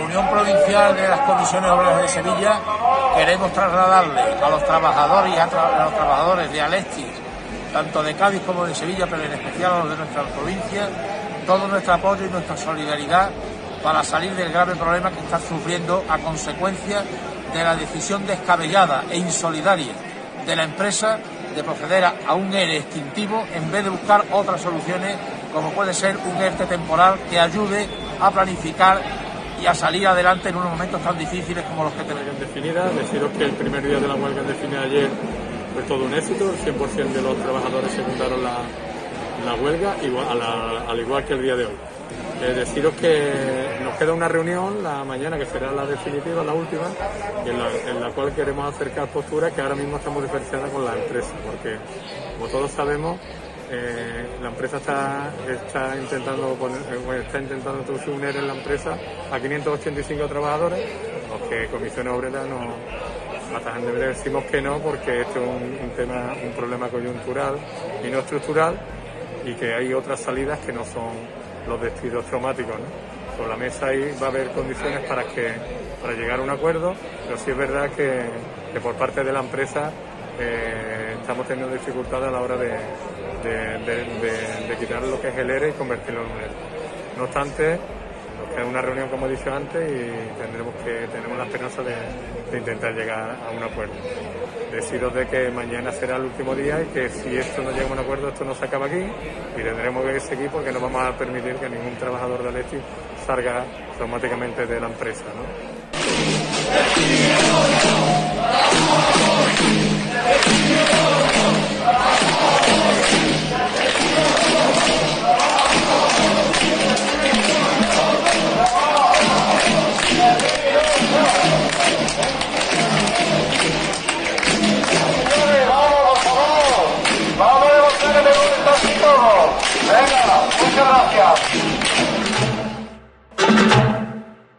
Unión Provincial de las Comisiones Obreras de Sevilla queremos trasladarle a los trabajadores y a, los trabajadores de Alexis, tanto de Cádiz como de Sevilla, pero en especial a los de nuestra provincia, todo nuestro apoyo y nuestra solidaridad para salir del grave problema que están sufriendo a consecuencia de la decisión descabellada e insolidaria de la empresa de proceder a un ERE extintivo en vez de buscar otras soluciones como puede ser un ERTE temporal que ayude a planificar y a salir adelante en unos momentos tan difíciles como los que tenemos. Definida, deciros que el primer día de la huelga definida ayer fue todo un éxito, el 100% de los trabajadores secundaron la, la huelga, al igual que el día de hoy. Eh, deciros que nos queda una reunión la mañana que será la definitiva, la última, en la, cual queremos acercar posturas que ahora mismo estamos diferenciadas con la empresa, porque como todos sabemos, eh, la empresa está, está intentando poner, eh, está intentando en la empresa a 585 trabajadores, los que Comisiones Obreras no a decimos que no porque esto es un, tema, un problema coyuntural y no estructural y que hay otras salidas que no son los despidos traumáticos. ¿no? Sobre la mesa ahí va a haber condiciones para que para llegar a un acuerdo, pero sí es verdad que, que por parte de la empresa eh, estamos teniendo dificultades a la hora de, de, quitar lo que es el ERE y convertirlo en un ERE. No obstante, es una reunión, como he dicho antes, y tendremos que tenemos la esperanza de, intentar llegar a un acuerdo. Decido de que mañana será el último día y que si esto no llega a un acuerdo, esto no se acaba aquí y tendremos que seguir porque no vamos a permitir que ningún trabajador de Leti salga automáticamente de la empresa. ¿no?